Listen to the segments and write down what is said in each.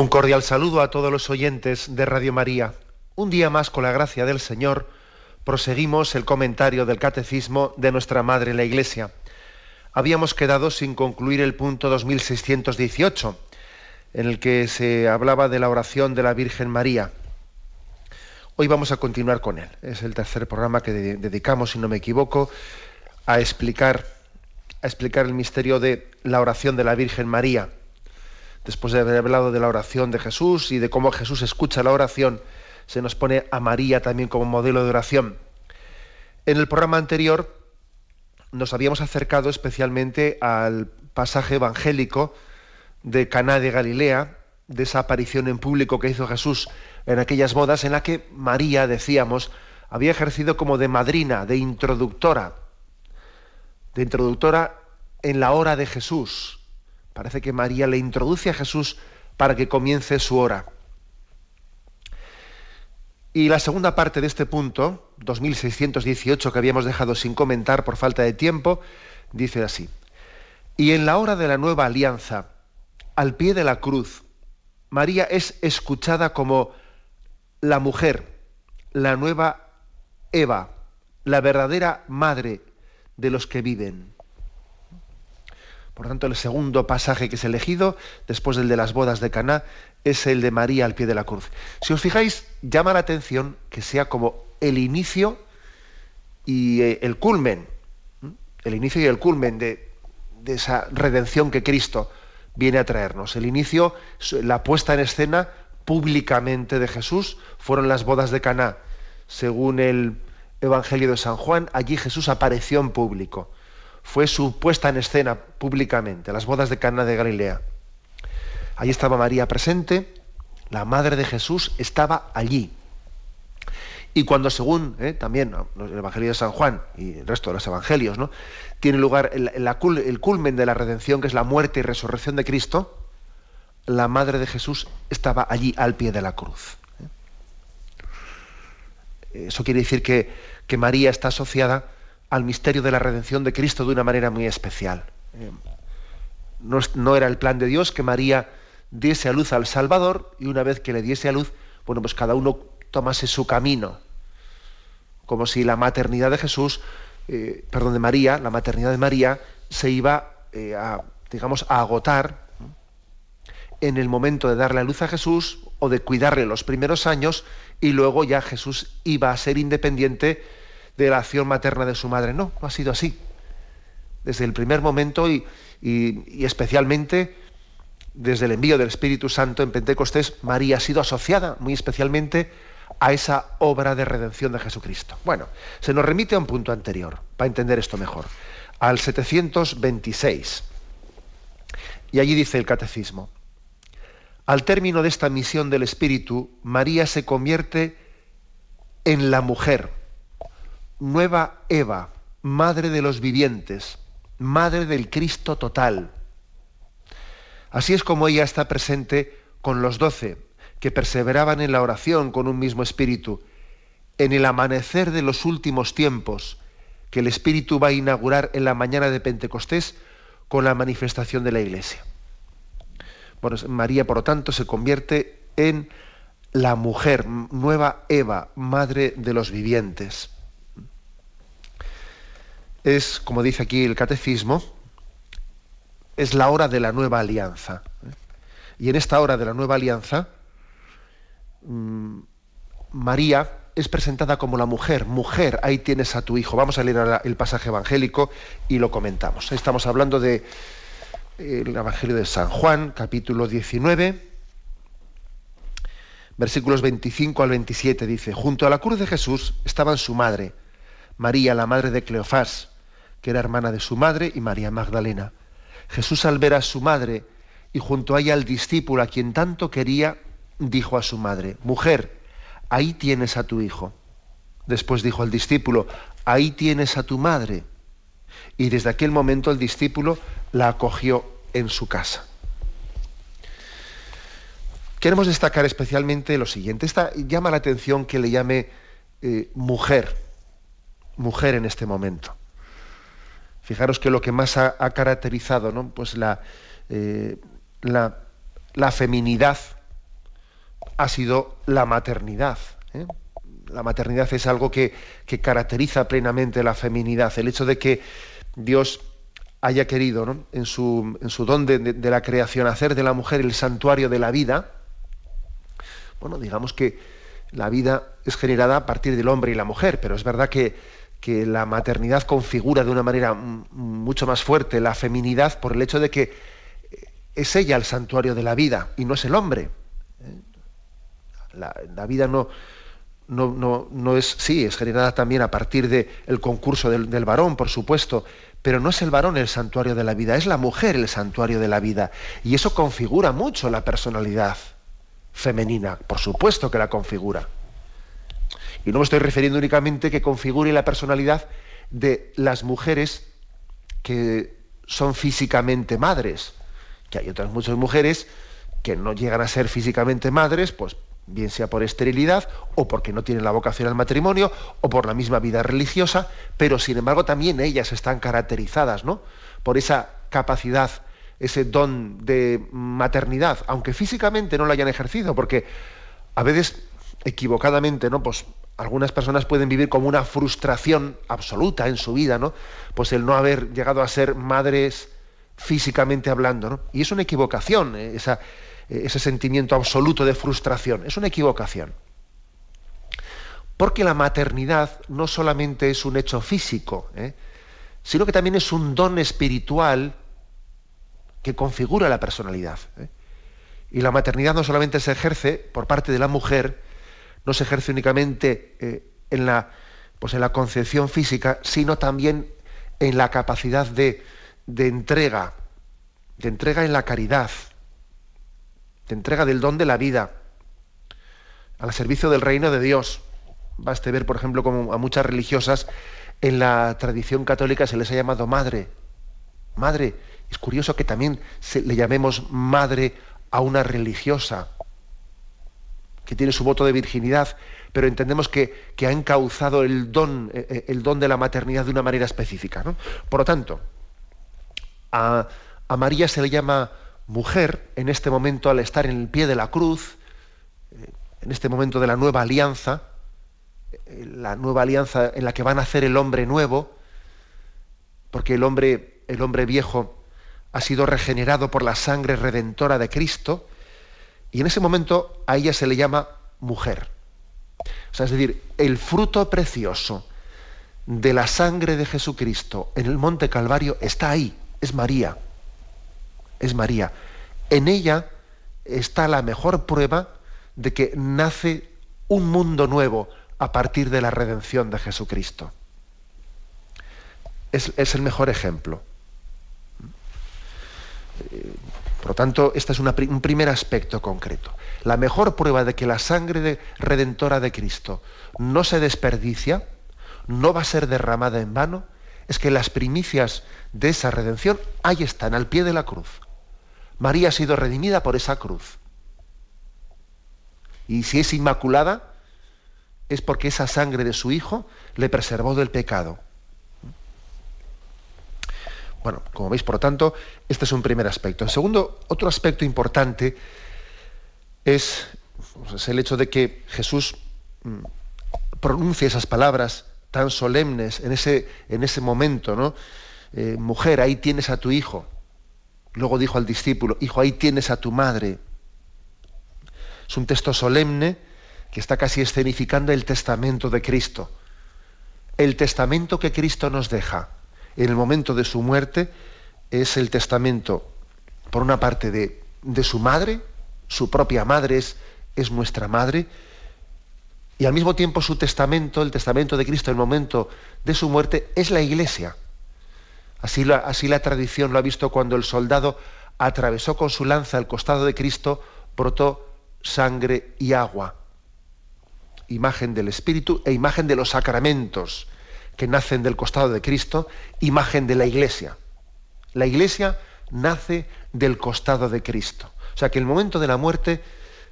Un cordial saludo a todos los oyentes de Radio María. Un día más, con la gracia del Señor, proseguimos el comentario del Catecismo de nuestra Madre la Iglesia. Habíamos quedado sin concluir el punto 2618, en el que se hablaba de la oración de la Virgen María. Hoy vamos a continuar con él. Es el tercer programa que dedicamos, si no me equivoco, a explicar, a explicar el misterio de la oración de la Virgen María después de haber hablado de la oración de Jesús y de cómo Jesús escucha la oración, se nos pone a María también como modelo de oración. En el programa anterior nos habíamos acercado especialmente al pasaje evangélico de Caná de Galilea, de esa aparición en público que hizo Jesús en aquellas bodas en la que María, decíamos, había ejercido como de madrina, de introductora, de introductora en la hora de Jesús, Parece que María le introduce a Jesús para que comience su hora. Y la segunda parte de este punto, 2618, que habíamos dejado sin comentar por falta de tiempo, dice así. Y en la hora de la nueva alianza, al pie de la cruz, María es escuchada como la mujer, la nueva Eva, la verdadera madre de los que viven. Por tanto, el segundo pasaje que es elegido, después del de las bodas de Caná, es el de María al pie de la cruz. Si os fijáis, llama la atención que sea como el inicio y eh, el culmen, el inicio y el culmen de, de esa redención que Cristo viene a traernos. El inicio, la puesta en escena públicamente de Jesús, fueron las bodas de Caná. Según el Evangelio de San Juan, allí Jesús apareció en público fue su puesta en escena públicamente, las bodas de Cana de Galilea. Allí estaba María presente, la madre de Jesús estaba allí. Y cuando según eh, también el Evangelio de San Juan y el resto de los Evangelios, ¿no? tiene lugar el, culmen de la redención, que es la muerte y resurrección de Cristo, la madre de Jesús estaba allí al pie de la cruz. ¿eh? Eso quiere decir que María está asociada al misterio de la redención de Cristo de una manera muy especial. Eh, no, era el plan de Dios que María diese a luz al Salvador y una vez que le diese a luz, bueno, pues cada uno tomase su camino. Como si la maternidad de Jesús, eh, perdón, de María, la maternidad de María se iba eh, a, digamos, a agotar en el momento de darle a luz a Jesús o de cuidarle los primeros años y luego ya Jesús iba a ser independiente de la acción materna de su madre. No, no ha sido así. Desde el primer momento y, especialmente desde el envío del Espíritu Santo en Pentecostés, María ha sido asociada muy especialmente a esa obra de redención de Jesucristo. Bueno, se nos remite a un punto anterior, para entender esto mejor, al 726. Y allí dice el catecismo, al término de esta misión del Espíritu, María se convierte en la mujer nueva Eva, madre de los vivientes, madre del Cristo total. Así es como ella está presente con los doce, que perseveraban en la oración con un mismo espíritu, en el amanecer de los últimos tiempos, que el Espíritu va a inaugurar en la mañana de Pentecostés con la manifestación de la Iglesia. Bueno, María, por lo tanto, se convierte en la mujer, nueva Eva, madre de los vivientes es, como dice aquí el catecismo, es la hora de la nueva alianza. Y en esta hora de la nueva alianza, mm, María es presentada como la mujer. Mujer, ahí tienes a tu hijo. Vamos a leer el pasaje evangélico y lo comentamos. Estamos hablando del de, Evangelio de San Juan, capítulo 19, versículos 25 al 27. Dice, junto a la cruz de Jesús estaban su madre, María, la madre de Cleofás, que era hermana de su madre, y María Magdalena. Jesús al ver a su madre y junto a ella el discípulo a quien tanto quería, dijo a su madre, mujer, ahí tienes a tu hijo. Después dijo al discípulo, ahí tienes a tu madre. Y desde aquel momento el discípulo la acogió en su casa. Queremos destacar especialmente lo siguiente. Esta llama la atención que le llame eh, mujer, mujer en este momento. Fijaros que lo que más ha, caracterizado ¿no? pues la, eh, la, la, feminidad ha sido la maternidad. ¿eh? La maternidad es algo que, que, caracteriza plenamente la feminidad. El hecho de que Dios haya querido, ¿no? en, su, en, su, don de, de, la creación, hacer de la mujer el santuario de la vida, bueno, digamos que la vida es generada a partir del hombre y la mujer, pero es verdad que, que la maternidad configura de una manera mucho más fuerte la feminidad por el hecho de que es ella el santuario de la vida y no es el hombre. ¿eh? La, vida no, no, no, no, es, sí, es generada también a partir del el concurso del, del, varón, por supuesto, pero no es el varón el santuario de la vida, es la mujer el santuario de la vida. Y eso configura mucho la personalidad femenina, por supuesto que la configura. Y no me estoy refiriendo únicamente que configure la personalidad de las mujeres que son físicamente madres, que hay otras muchas mujeres que no llegan a ser físicamente madres, pues bien sea por esterilidad o porque no tienen la vocación al matrimonio o por la misma vida religiosa, pero sin embargo también ellas están caracterizadas, ¿no? por esa capacidad, ese don de maternidad, aunque físicamente no lo hayan ejercido, porque a veces equivocadamente, ¿no? Pues algunas personas pueden vivir como una frustración absoluta en su vida, ¿no? Pues el no haber llegado a ser madres físicamente hablando, ¿no? Y es una equivocación, ¿eh? esa, ese sentimiento absoluto de frustración, es una equivocación. Porque la maternidad no solamente es un hecho físico, ¿eh? sino que también es un don espiritual que configura la personalidad. ¿eh? Y la maternidad no solamente se ejerce por parte de la mujer, no se ejerce únicamente eh, en, la, pues en la concepción física, sino también en la capacidad de, de entrega, de entrega en la caridad, de entrega del don de la vida, al servicio del reino de Dios. Baste ver, por ejemplo, como a muchas religiosas en la tradición católica se les ha llamado madre. Madre. Es curioso que también se, le llamemos madre a una religiosa que tiene su voto de virginidad, pero entendemos que, que ha encauzado el don, eh, eh, el don de la maternidad de una manera específica. ¿no? Por lo tanto, a, a, María se le llama mujer en este momento al estar en el pie de la cruz, eh, en este momento de la nueva alianza, la nueva alianza en la que va a nacer el hombre nuevo, porque el hombre, el hombre viejo ha sido regenerado por la sangre redentora de Cristo, y en ese momento a ella se le llama mujer. O sea, es decir, el fruto precioso de la sangre de Jesucristo en el monte Calvario está ahí, es María. Es María. En ella está la mejor prueba de que nace un mundo nuevo a partir de la redención de Jesucristo. Es, es el mejor ejemplo. Por lo tanto, este es un primer aspecto concreto. La mejor prueba de que la sangre de, redentora de Cristo no se desperdicia, no va a ser derramada en vano, es que las primicias de esa redención ahí están, al pie de la cruz. María ha sido redimida por esa cruz. Y si es inmaculada, es porque esa sangre de su Hijo le preservó del pecado. Bueno, como veis, por lo tanto, este es un primer aspecto. En segundo, otro aspecto importante es, pues, el hecho de que Jesús mm, pronuncie esas palabras tan solemnes en ese, en ese momento, ¿no? Eh, mujer, ahí tienes a tu hijo. Luego dijo al discípulo, hijo, ahí tienes a tu madre. Es un texto solemne que está casi escenificando el testamento de Cristo. El testamento que Cristo nos deja en el momento de su muerte es el testamento, por una parte, de, de su madre, su propia madre es, es, nuestra madre, y al mismo tiempo su testamento, el testamento de Cristo en el momento de su muerte, es la iglesia. Así la, así la tradición lo ha visto cuando el soldado atravesó con su lanza el costado de Cristo, brotó sangre y agua. Imagen del Espíritu e imagen de los sacramentos que nacen del costado de Cristo, imagen de la Iglesia. La Iglesia nace del costado de Cristo. O sea que en el momento de la muerte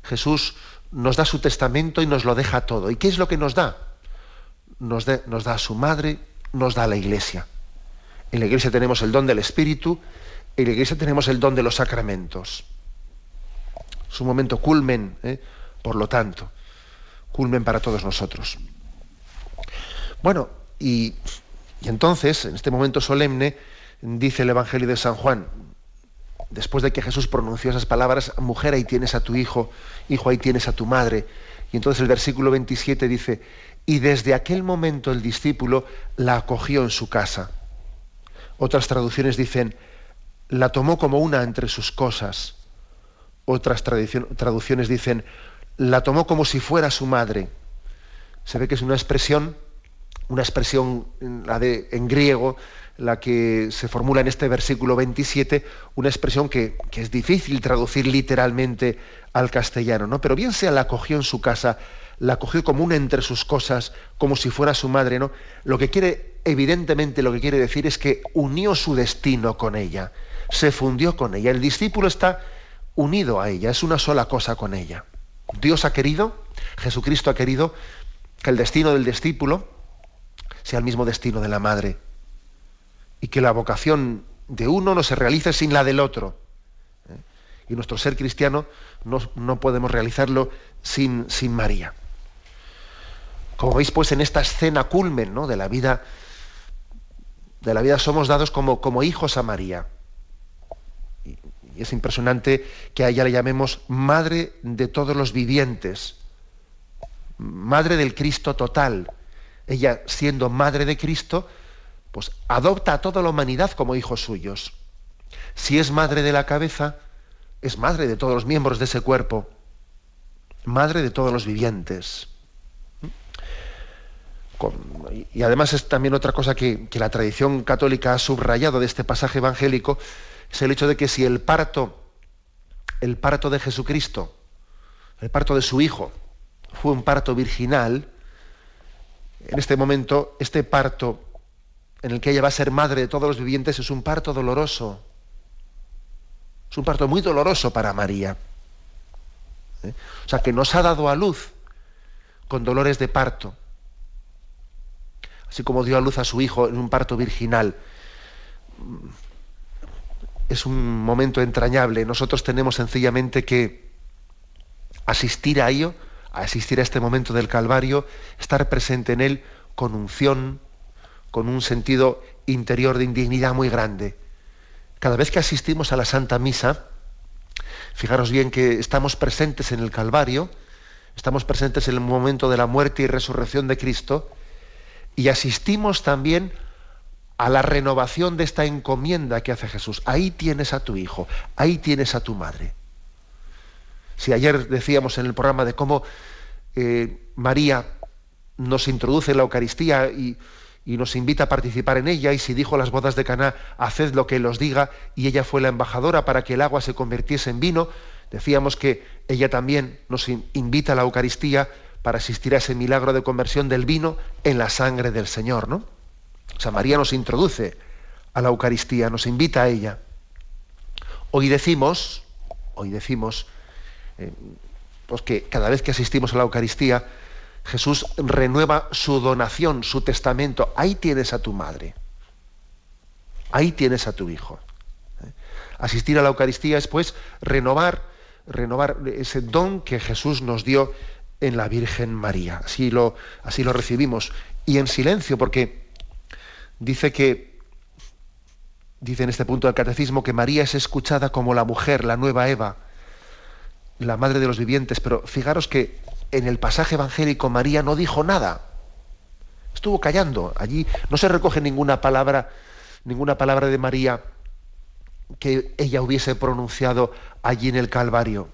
Jesús nos da su testamento y nos lo deja todo. ¿Y qué es lo que nos da? Nos, nos da a su madre, nos da a la Iglesia. En la Iglesia tenemos el don del Espíritu, en la Iglesia tenemos el don de los sacramentos. Es un momento culmen, ¿eh? por lo tanto, culmen para todos nosotros. Bueno, y, entonces, en este momento solemne, dice el Evangelio de San Juan, después de que Jesús pronunció esas palabras, mujer, ahí tienes a tu hijo, hijo, ahí tienes a tu madre. Y entonces el versículo 27 dice, y desde aquel momento el discípulo la acogió en su casa. Otras traducciones dicen, la tomó como una entre sus cosas. Otras traducciones dicen, la tomó como si fuera su madre. Se ve que es una expresión, una expresión la de, en griego, la que se formula en este versículo 27, una expresión que, que, es difícil traducir literalmente al castellano, ¿no? Pero bien sea la acogió en su casa, la cogió como una entre sus cosas, como si fuera su madre, ¿no? Lo que quiere, evidentemente, lo que quiere decir es que unió su destino con ella, se fundió con ella. El discípulo está unido a ella, es una sola cosa con ella. Dios ha querido, Jesucristo ha querido que el destino del discípulo sea el mismo destino de la madre y que la vocación de uno no se realice sin la del otro. ¿eh? Y nuestro ser cristiano no, no podemos realizarlo sin, sin María. Como veis, pues en esta escena culmen ¿no? de la vida, de la vida somos dados como, como hijos a María. Y, y es impresionante que a ella le llamemos madre de todos los vivientes, madre del Cristo total. Ella, siendo madre de Cristo, pues adopta a toda la humanidad como hijos suyos. Si es madre de la cabeza, es madre de todos los miembros de ese cuerpo, madre de todos los vivientes y además es también otra cosa que, la tradición católica ha subrayado de este pasaje evangélico, es el hecho de que si el parto, el parto de Jesucristo, el parto de su Hijo, fue un parto virginal, en este momento, este parto en el que ella va a ser madre de todos los vivientes es un parto doloroso. Es un parto muy doloroso para María. ¿Eh? O sea, que nos ha dado a luz con dolores de parto así como dio a luz a su hijo en un parto virginal. Es un momento entrañable. Nosotros tenemos sencillamente que asistir a ello, asistir a este momento del Calvario, estar presente en él con unción, con un sentido interior de indignidad muy grande. Cada vez que asistimos a la Santa Misa, fijaros bien que estamos presentes en el Calvario, estamos presentes en el momento de la muerte y resurrección de Cristo, y asistimos también a la renovación de esta encomienda que hace Jesús. Ahí tienes a tu hijo, ahí tienes a tu madre. Si ayer decíamos en el programa de cómo eh, María nos introduce en la Eucaristía y, nos invita a participar en ella, y si dijo las bodas de Caná, haced lo que él os diga, y ella fue la embajadora para que el agua se convirtiese en vino, decíamos que ella también nos invita a la Eucaristía para asistir a ese milagro de conversión del vino en la sangre del Señor, ¿no? O sea, María nos introduce a la Eucaristía, nos invita a ella. Hoy decimos, hoy decimos, eh, pues que cada vez que asistimos a la Eucaristía, Jesús renueva su donación, su testamento. Ahí tienes a tu madre. Ahí tienes a tu hijo. ¿eh? Asistir a la Eucaristía es pues renovar, renovar ese don que Jesús nos dio en la Virgen María. Así lo, así lo recibimos. Y en silencio, porque dice que, dice en este punto del catecismo, que María es escuchada como la mujer, la nueva Eva, la madre de los vivientes. Pero fijaros que en el pasaje evangélico María no dijo nada. Estuvo callando. Allí no se recoge ninguna palabra, ninguna palabra de María que ella hubiese pronunciado allí en el Calvario.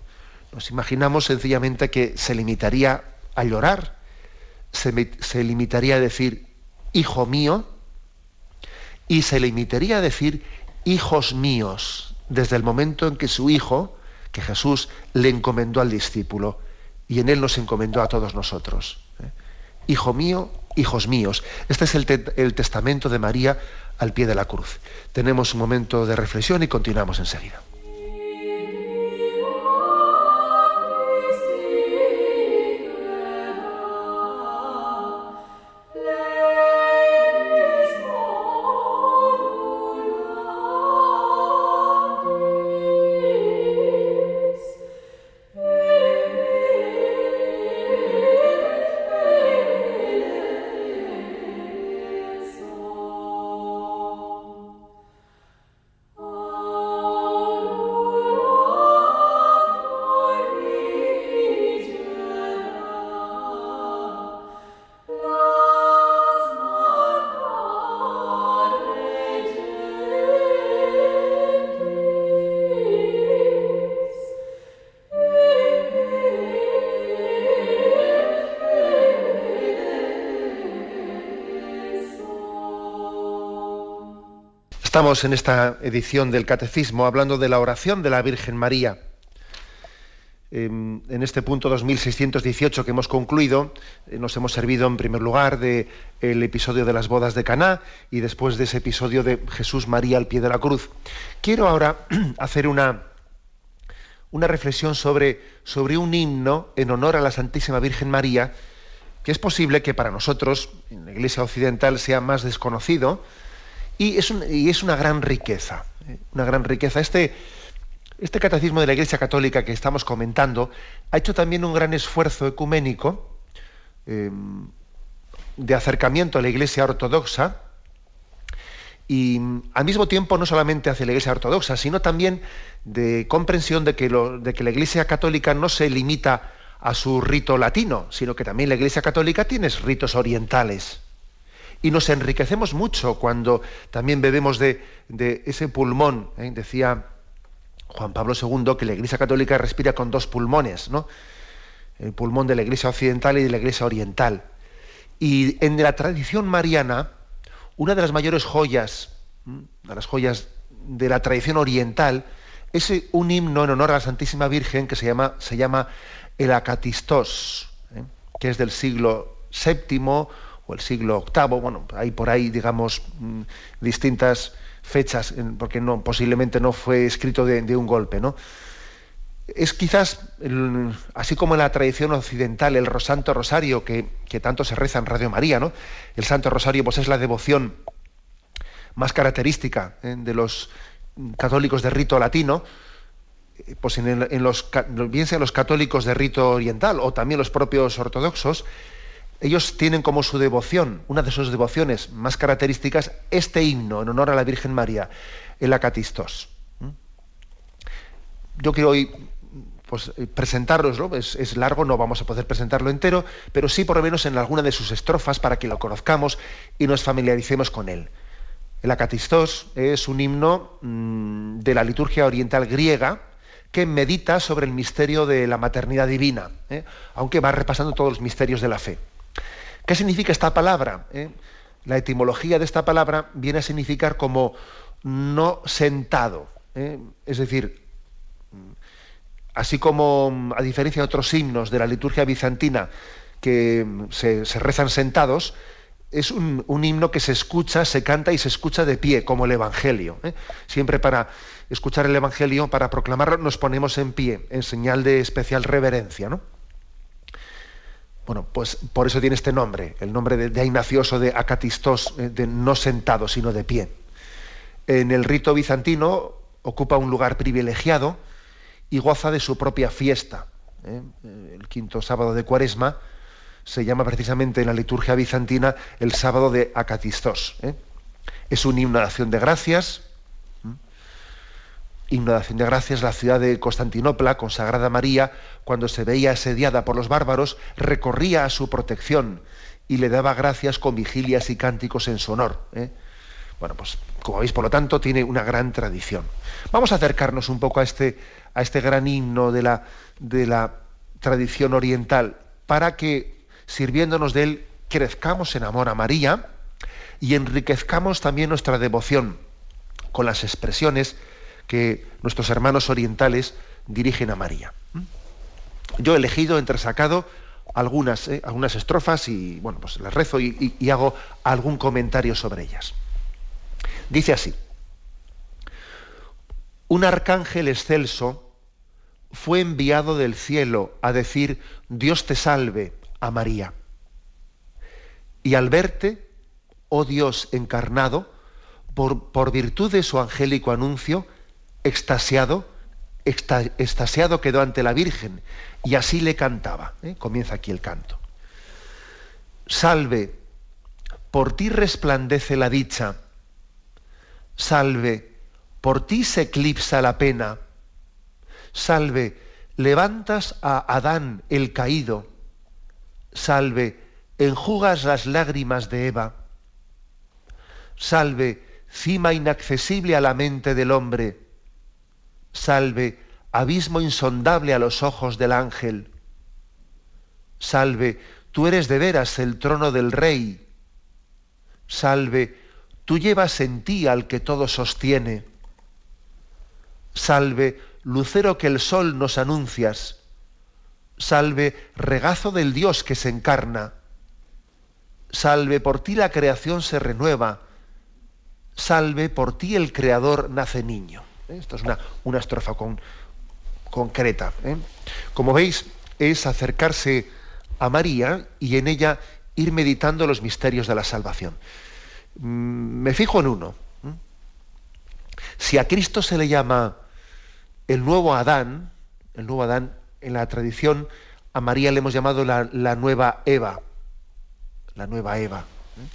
Nos imaginamos sencillamente que se limitaría a llorar, se, limitaría a decir, hijo mío, y se limitaría a decir, hijos míos. desde el momento en que su Hijo, que Jesús, le encomendó al discípulo y en él nos encomendó a todos nosotros. ¿eh? Hijo mío, hijos míos. Este es el, el testamento de María al pie de la cruz. Tenemos un momento de reflexión y continuamos enseguida. En esta edición del Catecismo hablando de la oración de la Virgen María. En este punto 2618 que hemos concluido, eh, nos hemos servido en primer lugar del episodio de las bodas de Caná y después de ese episodio de Jesús María al pie de la cruz. Quiero ahora hacer una, una reflexión sobre, sobre un himno en honor a la Santísima Virgen María, que es posible que para nosotros, en la Iglesia Occidental, sea más desconocido, y es, una gran riqueza, ¿eh? una gran riqueza. Este, este catecismo de la Iglesia Católica que estamos comentando ha hecho también un gran esfuerzo ecuménico em, de acercamiento a la Iglesia Ortodoxa y al mismo tiempo no solamente hacia la Iglesia Ortodoxa, sino también de comprensión de que la Iglesia Católica no se limita a su rito latino, sino que también la Iglesia Católica tiene ritos orientales y nos enriquecemos mucho cuando también bebemos de, ese pulmón. ¿eh? Decía Juan Pablo II que la Iglesia Católica respira con dos pulmones, ¿no? el pulmón de la Iglesia Occidental y de la Iglesia Oriental. Y en la tradición mariana, una de las mayores joyas, de las joyas de la tradición oriental, es un himno en honor a la Santísima Virgen que se llama, se llama el Acatistos, ¿eh? que es del siglo VII o el siglo VIII, bueno, hay por ahí, digamos, mm, distintas fechas, porque posiblemente no fue escrito de, un golpe, ¿no? Es quizás, así como en la tradición occidental, el Santo Rosario, que, tanto se reza en Radio María, ¿no? El Santo Rosario pues es la devoción más característica ¿eh? de los católicos de rito latino, eh, pues en, en los, bien sean los católicos de rito oriental o también los propios ortodoxos, ellos tienen como su devoción, una de sus devociones más características, este himno en honor a la Virgen María, el Acatistos. ¿Mm? Yo quiero hoy pues, eh, presentaroslo, es, largo, no vamos a poder presentarlo entero, pero sí por lo menos en alguna de sus estrofas para que lo conozcamos y nos familiaricemos con él. El Acatistos es un himno mm, de la liturgia oriental griega que medita sobre el misterio de la maternidad divina, ¿eh? aunque va repasando todos los misterios de la fe. ¿Qué significa esta palabra? ¿Eh? La etimología de esta palabra viene a significar como no sentado. ¿eh? Es decir, así como a diferencia de otros himnos de la liturgia bizantina que se, rezan sentados, es un, himno que se escucha, se canta y se escucha de pie, como el Evangelio. ¿eh? Siempre para escuchar el Evangelio, para proclamarlo, nos ponemos en pie, en señal de especial reverencia. ¿no? Bueno, pues por eso tiene este nombre, el nombre de, de de Acatistos, eh, de no sentado, sino de pie. En el rito bizantino ocupa un lugar privilegiado y goza de su propia fiesta. ¿eh? El quinto sábado de Cuaresma se llama precisamente en la liturgia bizantina el sábado de Acatistos. ¿eh? Es un himno de acción de gracias, himno de gracias, la ciudad de Constantinopla, consagrada a María, cuando se veía asediada por los bárbaros, recorría a su protección y le daba gracias con vigilias y cánticos en su honor. ¿eh? Bueno, pues como veis, por lo tanto, tiene una gran tradición. Vamos a acercarnos un poco a este, a este gran himno de la, de la tradición oriental para que, sirviéndonos de él, crezcamos en amor a María y enriquezcamos también nuestra devoción con las expresiones que nuestros hermanos orientales dirigen a María. Yo he elegido, entresacado, algunas, ¿eh? algunas estrofas y bueno, pues las rezo y, hago algún comentario sobre ellas. Dice así, un arcángel excelso fue enviado del cielo a decir, Dios te salve a María. Y al verte, oh Dios encarnado, por, por virtud de su angélico anuncio, extasiado, extasiado quedó ante la Virgen y así le cantaba. ¿eh? Comienza aquí el canto. Salve, por ti resplandece la dicha. Salve, por ti se eclipsa la pena. Salve, levantas a Adán el caído. Salve, enjugas las lágrimas de Eva. Salve, cima inaccesible a la mente del hombre. Salve, abismo insondable a los ojos del ángel. Salve, tú eres de veras el trono del rey. Salve, tú llevas en ti al que todo sostiene. Salve, lucero que el sol nos anuncias. Salve, regazo del Dios que se encarna. Salve, por ti la creación se renueva. Salve, por ti el Creador nace niño. Esto es una, una estrofa con, concreta. ¿eh? Como veis, es acercarse a María y en ella ir meditando los misterios de la salvación. Mm, me fijo en uno. ¿eh? Si a Cristo se le llama el nuevo Adán, el nuevo Adán, en la tradición a María le hemos llamado la, nueva Eva, la nueva Eva. ¿eh?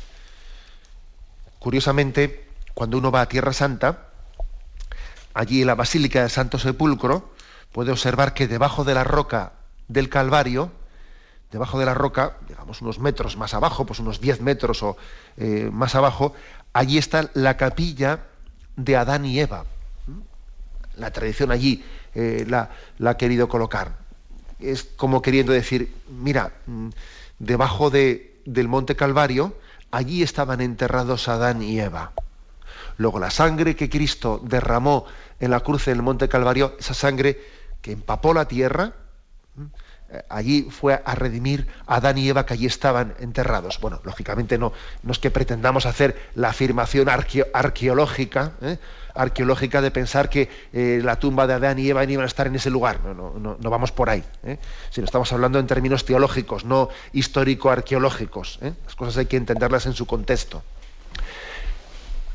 Curiosamente, cuando uno va a Tierra Santa, allí en la Basílica del Santo Sepulcro, puede observar que debajo de la roca del Calvario, debajo de la roca, digamos unos metros más abajo, pues unos 10 metros o eh, más abajo, allí está la capilla de Adán y Eva. La tradición allí eh, la, ha querido colocar. Es como queriendo decir, mira, mm, debajo de, del monte Calvario, allí estaban enterrados Adán y Eva. Luego la sangre que Cristo derramó en la cruz del monte Calvario, esa sangre que empapó la tierra, eh, allí fue a redimir a Adán y Eva que allí estaban enterrados. Bueno, lógicamente no, no es que pretendamos hacer la afirmación arqueológica, ¿eh? arqueológica de pensar que eh, la tumba de Adán y Eva iban a estar en ese lugar. No, no, no, vamos por ahí. Sino estamos hablando en términos teológicos, no histórico-arqueológicos. Las cosas hay que entenderlas en su contexto.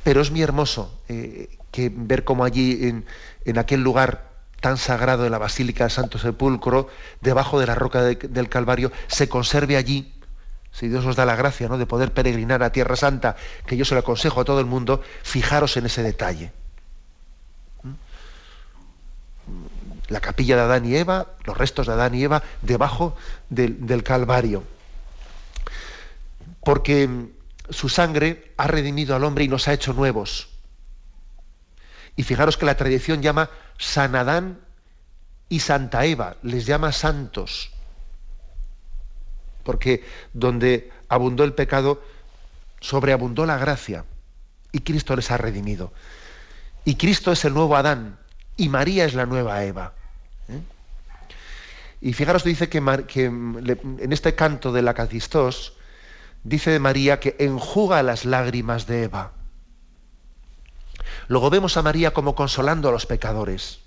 Pero es muy hermoso que ver cómo allí en, en aquel lugar tan sagrado de la Basílica del Santo Sepulcro, debajo de la roca del Calvario, se conserve allí, si Dios nos da la gracia ¿no? de poder peregrinar a Tierra Santa, que yo se lo aconsejo a todo el mundo, fijaros en ese detalle. ¿Mm? La capilla de Adán y Eva, los restos de Adán y Eva, debajo del Calvario. Porque su sangre ha redimido al hombre y nos ha hecho nuevos. Y fijaros que la tradición llama San Adán y Santa Eva, les llama santos, porque donde abundó el pecado, sobreabundó la gracia, y Cristo les ha redimido. Y Cristo es el nuevo Adán, y María es la nueva Eva. ¿eh? Y fijaros, dice que, en este canto de la dice María que enjuga las lágrimas de Eva. Luego vemos a María como consolando a los pecadores,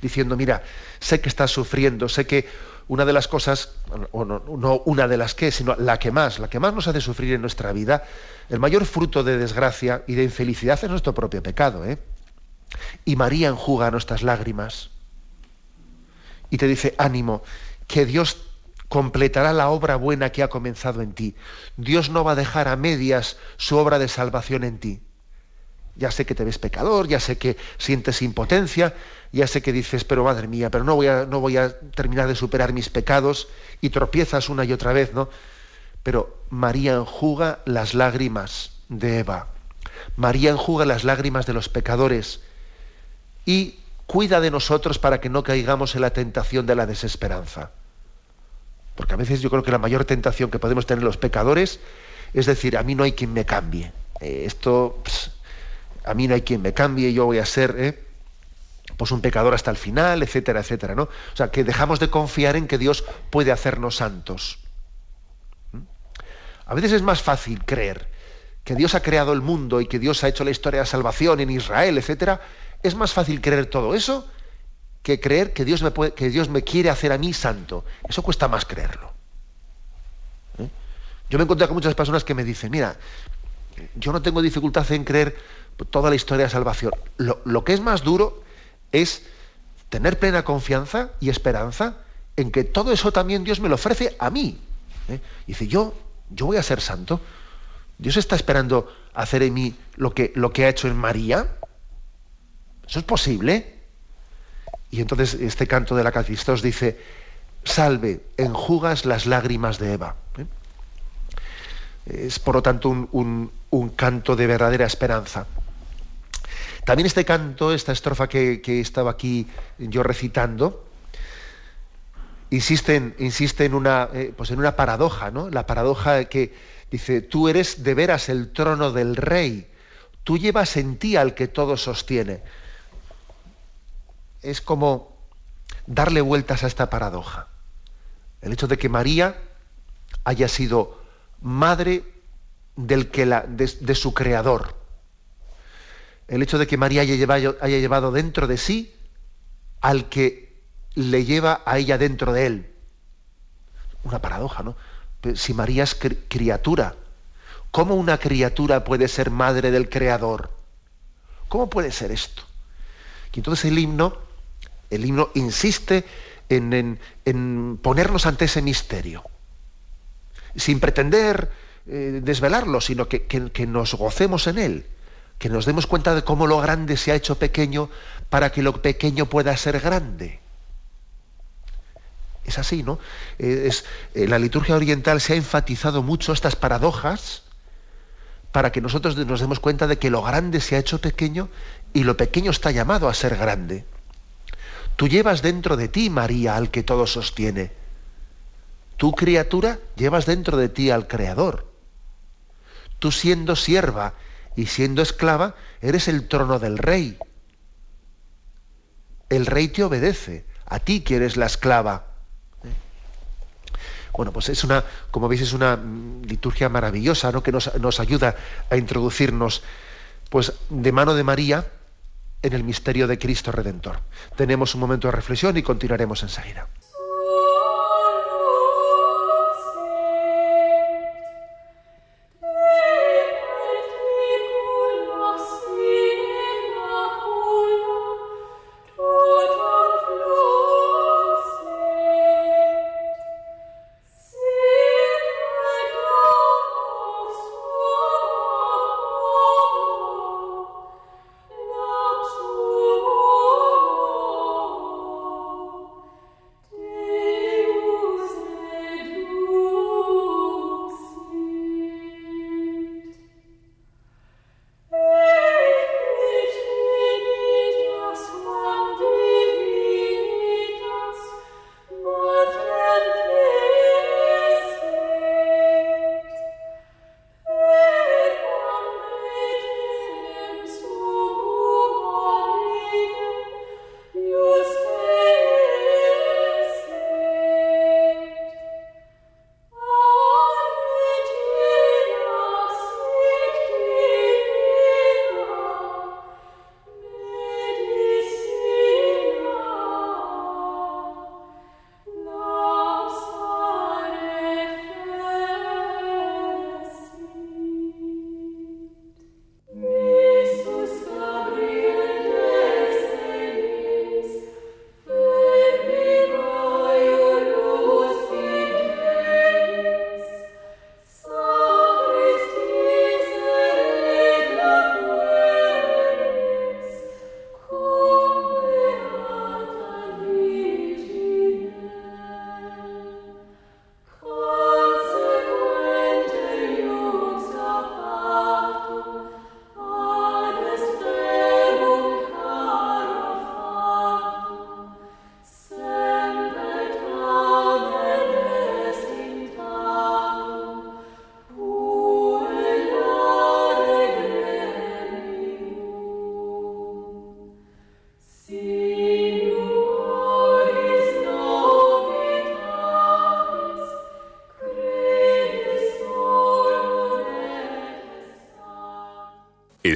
diciendo, mira, sé que estás sufriendo, sé que una de las cosas, o no, una de las que, sino la que más, la que más nos hace sufrir en nuestra vida, el mayor fruto de desgracia y de infelicidad es nuestro propio pecado. ¿eh? Y María enjuga nuestras lágrimas y te dice, ánimo, que Dios completará la obra buena que ha comenzado en ti. Dios no va a dejar a medias su obra de salvación en ti. Ya sé que te ves pecador, ya sé que sientes impotencia, ya sé que dices, pero madre mía, pero no voy a, no voy a terminar de superar mis pecados y tropiezas una y otra vez, ¿no? Pero María enjuga las lágrimas de Eva. María enjuga las lágrimas de los pecadores y cuida de nosotros para que no caigamos en la tentación de la desesperanza. Porque a veces yo creo que la mayor tentación que podemos tener los pecadores es decir, a mí no hay quien me cambie. Eh, esto, a mí no hay quien me cambie, yo voy a ser, ¿eh? pues un pecador hasta el final, etcétera, etcétera, ¿no? O sea, que dejamos de confiar en que Dios puede hacernos santos. ¿Mm? A veces es más fácil creer que Dios ha creado el mundo y que Dios ha hecho la historia de salvación en Israel, etcétera. Es más fácil creer todo eso que creer que Dios me, que Dios me quiere hacer a mí santo. Eso cuesta más creerlo. ¿Eh? Yo me encontré con muchas personas que me dicen, mira, yo no tengo dificultad en creer toda la historia de salvación. Lo, que es más duro es tener plena confianza y esperanza en que todo eso también Dios me lo ofrece a mí. ¿eh? Y dice, yo, yo voy a ser santo. Dios está esperando hacer en mí lo que, lo que ha hecho en María. ¿Eso es posible? Y entonces este canto de la Cacistos dice, salve, enjugas las lágrimas de Eva. ¿eh? Es por lo tanto un, canto de verdadera esperanza. También este canto, esta estrofa que, estaba aquí yo recitando, insiste en, insiste en, una, eh, pues en una paradoja, ¿no? La paradoja que dice, tú eres de veras el trono del rey, tú llevas en ti al que todo sostiene. Es como darle vueltas a esta paradoja. El hecho de que María haya sido madre del que la, de, su creador. El hecho de que María haya llevado, haya llevado dentro de sí al que le lleva a ella dentro de él. Una paradoja, ¿no? Si María es criatura, ¿cómo una criatura puede ser madre del creador? ¿Cómo puede ser esto? Y entonces el himno, el himno insiste en, en ponernos ante ese misterio sin pretender eh, desvelarlo, sino que, nos gocemos en él, que nos demos cuenta de cómo lo grande se ha hecho pequeño para que lo pequeño pueda ser grande. Es así, ¿no? Eh, es, en la liturgia oriental se ha enfatizado mucho estas paradojas para que nosotros nos demos cuenta de que lo grande se ha hecho pequeño y lo pequeño está llamado a ser grande. Tú llevas dentro de ti, María, al que todo sostiene Tú, criatura, llevas dentro de ti al Creador. Tú siendo sierva y siendo esclava, eres el trono del rey. El rey te obedece, a ti que eres la esclava. Bueno, pues es una, como veis, es una liturgia maravillosa, ¿no? que nos, nos ayuda a introducirnos, pues, de mano de María en el misterio de Cristo Redentor. Tenemos un momento de reflexión y continuaremos enseguida.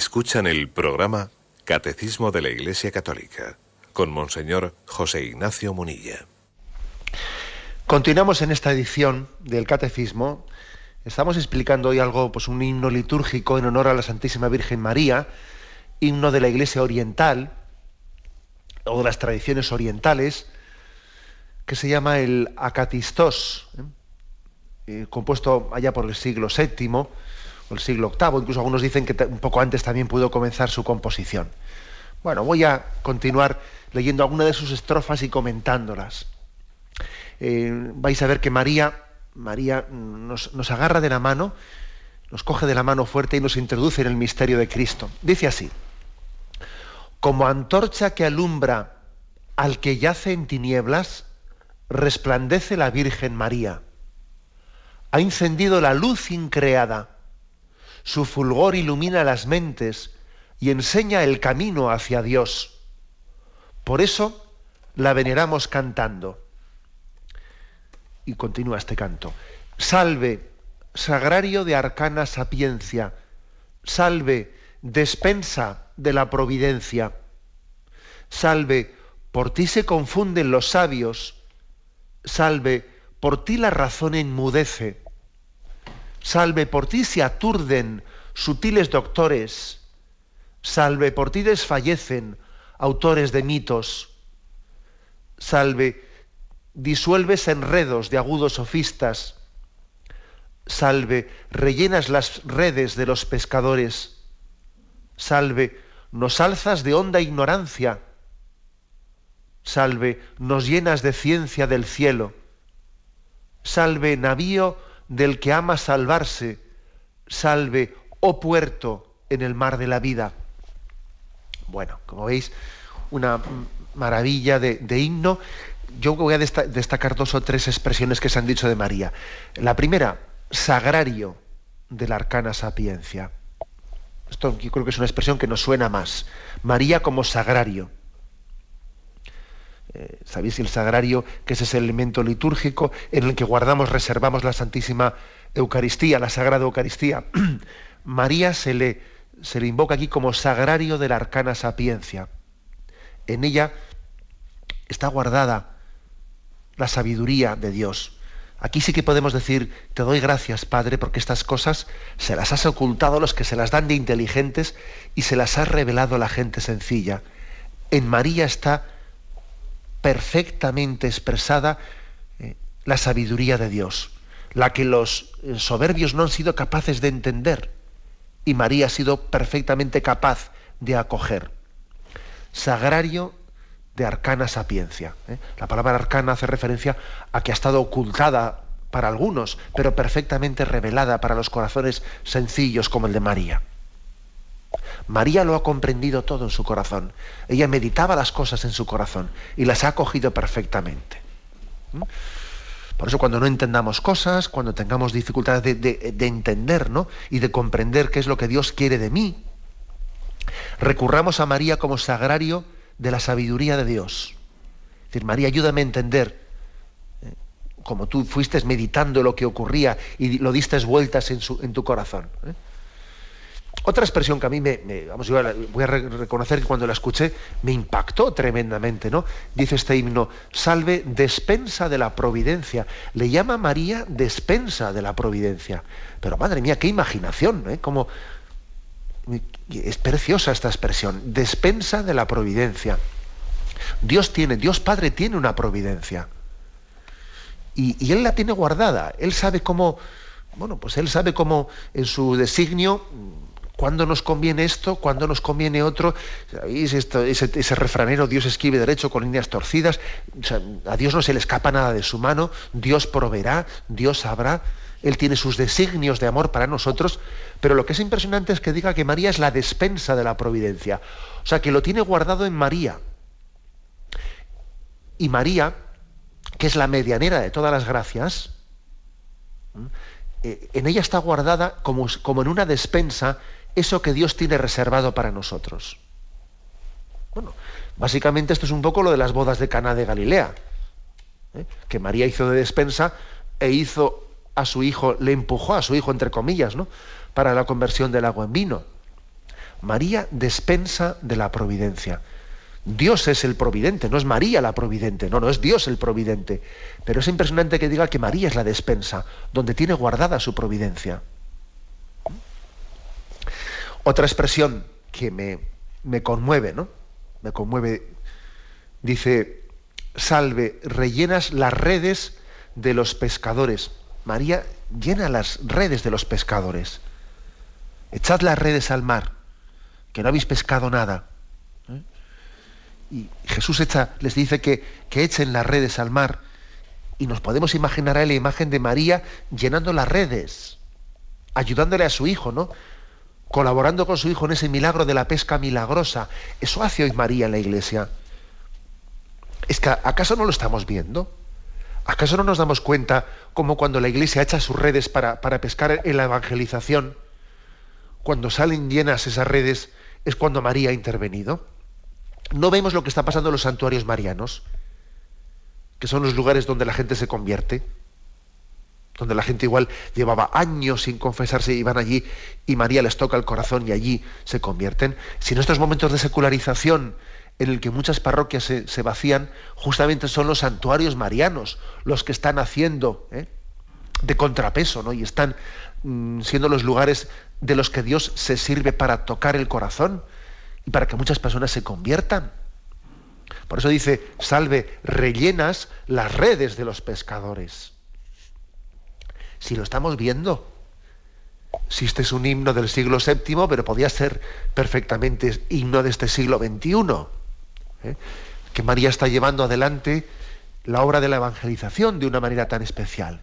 Escuchan el programa Catecismo de la Iglesia Católica con Monseñor José Ignacio Munilla. Continuamos en esta edición del Catecismo. Estamos explicando hoy algo, pues un himno litúrgico en honor a la Santísima Virgen María, himno de la Iglesia Oriental o de las tradiciones orientales, que se llama el Acatistos, ¿eh? Eh, compuesto allá por el siglo VII el siglo VIII, incluso algunos dicen que un poco antes también pudo comenzar su composición. Bueno, voy a continuar leyendo alguna de sus estrofas y comentándolas. Eh, vais a ver que María, María nos, nos agarra de la mano, nos coge de la mano fuerte y nos introduce en el misterio de Cristo. Dice así, como antorcha que alumbra al que yace en tinieblas, resplandece la Virgen María. Ha encendido la luz increada. Su fulgor ilumina las mentes y enseña el camino hacia Dios. Por eso la veneramos cantando. Y continúa este canto. Salve, sagrario de arcana sapiencia. Salve, despensa de la providencia. Salve, por ti se confunden los sabios Salve, por ti la razón enmudece. Salve, por ti se aturden sutiles doctores. Salve, por ti desfallecen autores de mitos. Salve, disuelves enredos de agudos sofistas. Salve, rellenas las redes de los pescadores. Salve, nos alzas de honda ignorancia Salve, nos llenas de ciencia del cielo. Salve, navío del que ama salvarse. Salve, oh puerto en el mar de la vida. Bueno, como veis, una maravilla de, himno. Yo voy a destacar dos o tres expresiones que se han dicho de María. La primera, sagrario de la arcana sapiencia. Esto yo creo que es una expresión que nos suena más. María como sagrario. Eh, sabéis el sagrario, que es ese elemento litúrgico en el que guardamos, reservamos la Santísima Eucaristía, la Sagrada Eucaristía. María se le, se le invoca aquí como sagrario de la arcana sapiencia. En ella está guardada la sabiduría de Dios. Aquí sí que podemos decir, te doy gracias, Padre, porque estas cosas se las has ocultado a los que se las dan de inteligentes y se las has revelado a la gente sencilla. En María está perfectamente expresada eh, la sabiduría de Dios, la que los eh, soberbios no han sido capaces de entender y María ha sido perfectamente capaz de acoger. Sagrario de arcana sapiencia. ¿eh? La palabra arcana hace referencia a que ha estado ocultada para algunos, pero perfectamente revelada para los corazones sencillos como el de María. María lo ha comprendido todo en su corazón. Ella meditaba las cosas en su corazón y las ha cogido perfectamente. ¿Mm? Por eso cuando no entendamos cosas, cuando tengamos dificultades de, entender ¿no? y de comprender qué es lo que Dios quiere de mí, recurramos a María como sagrario de la sabiduría de Dios. Es decir, María, ayúdame a entender, ¿eh? como tú fuiste meditando lo que ocurría y lo diste vueltas en, tu corazón. ¿eh? Otra expresión que a mí me, vamos, yo voy a reconocer que cuando la escuché me impactó tremendamente, ¿no? Dice este himno, salve despensa de la providencia. Le llama María despensa de la providencia. Pero madre mía, qué imaginación, ¿eh? Como es preciosa esta expresión, despensa de la providencia. Dios tiene, Dios Padre tiene una providencia. Y Él la tiene guardada. Él sabe cómo, bueno, pues Él sabe cómo en su designio ¿Cuándo nos conviene esto? ¿Cuándo nos conviene otro? ¿Sabéis ese, refranero, Dios escribe derecho con líneas torcidas? a Dios no se le escapa nada de su mano, Dios proveerá, Dios sabrá, Él tiene sus designios de amor para nosotros, pero lo que es impresionante es que diga que María es la despensa de la providencia, o sea, que lo tiene guardado en María. Y María, que es la medianera de todas las gracias, eh, en ella está guardada como, como en una despensa eso que Dios tiene reservado para nosotros. Bueno, básicamente esto es un poco lo de las bodas de Cana de Galilea, ¿eh? que María hizo de despensa e hizo a su hijo, le empujó a su hijo, entre comillas, ¿no? para la conversión del agua en vino. María despensa de la providencia. Dios es el providente, no es María la providente, no, no es Dios el providente. Pero es impresionante que diga que María es la despensa, donde tiene guardada su providencia. Otra expresión que me, me conmueve, ¿no? Me conmueve, dice, salve, rellenas las redes de los pescadores. María llena las redes de los pescadores. Echad las redes al mar, que no habéis pescado nada. ¿Eh? Y Jesús echa, les dice que, que echen las redes al mar. Y nos podemos imaginar ahí la imagen de María llenando las redes, ayudándole a su hijo, ¿no? Colaborando con su hijo en ese milagro de la pesca milagrosa. Eso hace hoy María en la iglesia. ¿Es que acaso no lo estamos viendo? ¿Acaso no nos damos cuenta como cuando la iglesia echa sus redes para, para pescar en la evangelización, cuando salen llenas esas redes, es cuando María ha intervenido? No vemos lo que está pasando en los santuarios marianos, que son los lugares donde la gente se convierte, donde la gente igual llevaba años sin confesarse y allí y María les toca el corazón y allí se convierten. Si en estos momentos de secularización en el que muchas parroquias se, vacían, justamente son los santuarios marianos los que están haciendo ¿eh? de contrapeso, ¿no? Y están mm, siendo los lugares de los que Dios se sirve para tocar el corazón y para que muchas personas se conviertan. Por eso dice, salve, rellenas las redes de los pescadores. Si lo estamos viendo, si este es un himno del siglo VII, pero podía ser perfectamente himno de este siglo XXI. ¿eh? que María está llevando adelante la obra de la evangelización de una manera tan especial.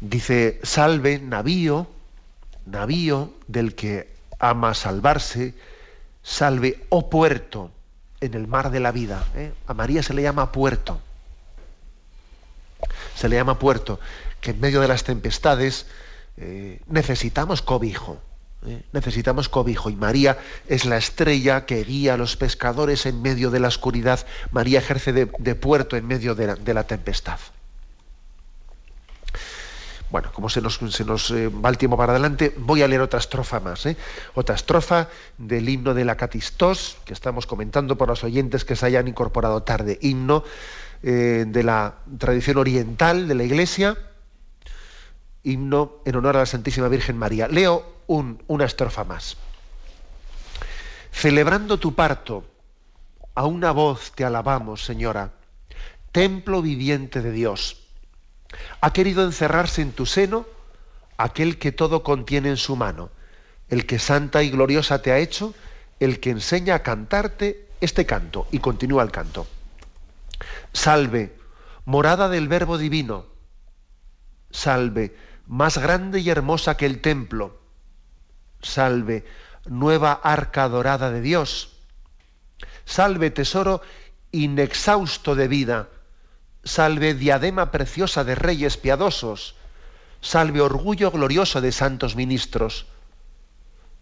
Dice, salve navío, navío del que ama salvarse, salve, oh puerto, en el mar de la vida. ¿eh? A María se le llama puerto. Se le llama puerto, que en medio de las tempestades eh, necesitamos cobijo. ¿eh? Necesitamos cobijo y María es la estrella que guía a los pescadores en medio de la oscuridad. María ejerce de, puerto en medio de la, tempestad. Bueno, como se nos, eh, va el tiempo para adelante, voy a leer otra estrofa más. Otra estrofa del himno de la Catistos, que estamos comentando por los oyentes que se hayan incorporado tarde. Himno de la tradición oriental de la Iglesia, himno en honor a la Santísima Virgen María. Leo una estrofa más. Celebrando tu parto, a una voz te alabamos, Señora, templo viviente de Dios. Ha querido encerrarse en tu seno aquel que todo contiene en su mano, el que santa y gloriosa te ha hecho, el que enseña a cantarte este canto. Y continúa el canto. Salve, morada del Verbo Divino. Salve, más grande y hermosa que el templo Salve, nueva arca dorada de Dios. Salve, tesoro inexhausto de vida. Salve, diadema preciosa de reyes piadosos. Salve, orgullo glorioso de santos ministros.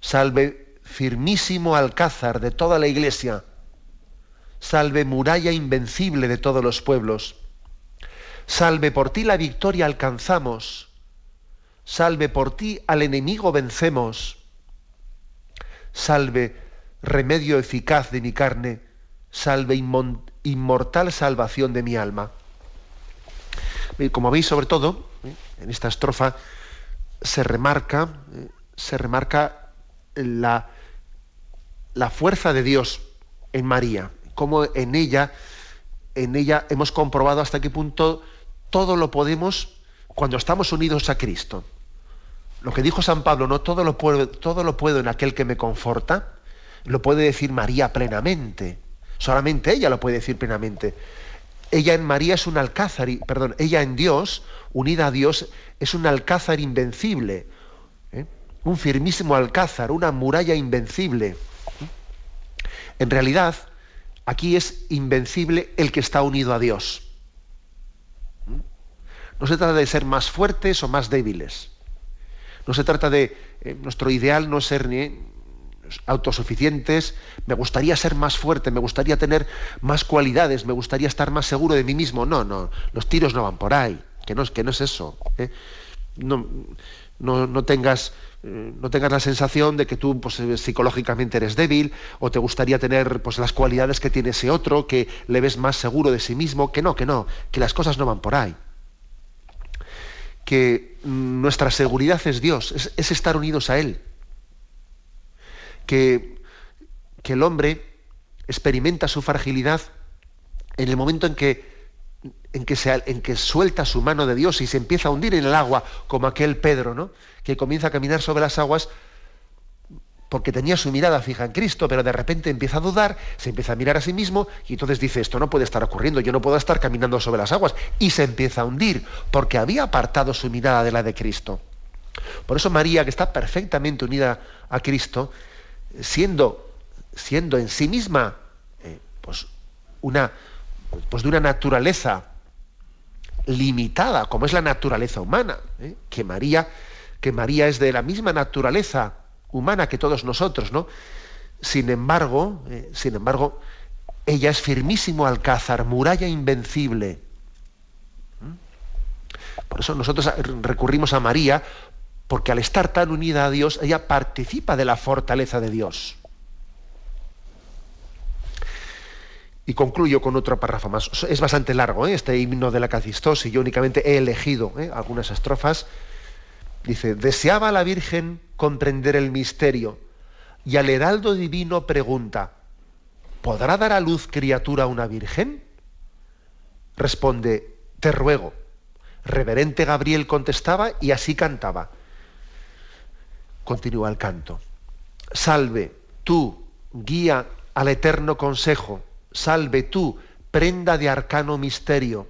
Salve, firmísimo alcázar de toda la iglesia. Salve, muralla invencible de todos los pueblos. Salve, por ti la victoria alcanzamos. Salve, por ti al enemigo vencemos salve, remedio eficaz de mi carne, salve inmortal salvación de mi alma. Como veis, sobre todo, ¿eh? en esta estrofa se remarca, ¿eh? se remarca la, la fuerza de Dios en María, como en ella, en ella hemos comprobado hasta qué punto todo lo podemos cuando estamos unidos a Cristo lo que dijo San Pablo, no todo lo puedo, todo lo puedo en aquel que me conforta, lo puede decir María plenamente. Solamente ella lo puede decir plenamente. Ella en María es un alcázar, perdón, ella en Dios, unida a Dios, es un alcázar invencible, ¿eh? un firmísimo alcázar, una muralla invencible. En realidad, aquí es invencible el que está unido a Dios. No se trata de ser más fuertes o más débiles. No se trata de eh, nuestro ideal no ser ni autosuficientes, me gustaría ser más fuerte, me gustaría tener más cualidades, me gustaría estar más seguro de mí mismo. No, no, los tiros no van por ahí, que no, que no es eso. ¿eh? No, tengas eh, no la sensación de que tú pues, eh, psicológicamente eres débil o te gustaría tener pues, las cualidades que tiene ese otro, que le ves más seguro de sí mismo, que no, que no, que las cosas no van por ahí. Que nuestra seguridad es Dios, es, estar unidos a Él. Que, que el hombre experimenta su fragilidad en el momento en que en que, se, en que suelta su mano de Dios y se empieza a hundir en el agua, como aquel Pedro, ¿no? que comienza a caminar sobre las aguas porque tenía su mirada fija en Cristo, pero de repente empieza a dudar, se empieza a mirar a sí mismo y entonces dice, esto no puede estar ocurriendo, yo no puedo estar caminando sobre las aguas. Y se empieza a hundir, porque había apartado su mirada de la de Cristo. Por eso María, que está perfectamente unida a Cristo, siendo, siendo en sí misma eh, pues una, pues de una naturaleza limitada, como es la naturaleza humana, ¿eh? que María, que María es de la misma naturaleza humana que todos nosotros, ¿no? Sin embargo, ¿eh? sin embargo, ella es firmísimo alcázar, muralla invencible. Por eso nosotros recurrimos a María, porque al estar tan unida a Dios, ella participa de la fortaleza de Dios. Y concluyo con otro párrafo más. Es bastante largo ¿eh? este himno de la Cacistos y yo únicamente he elegido ¿eh? algunas estrofas. Dice, deseaba la Virgen comprender el misterio y al heraldo divino pregunta, ¿podrá dar a luz criatura una Virgen? Responde, te ruego. Reverente Gabriel contestaba y así cantaba. Continúa el canto. Salve, tú, guía al eterno consejo salve tú, prenda de arcano misterio,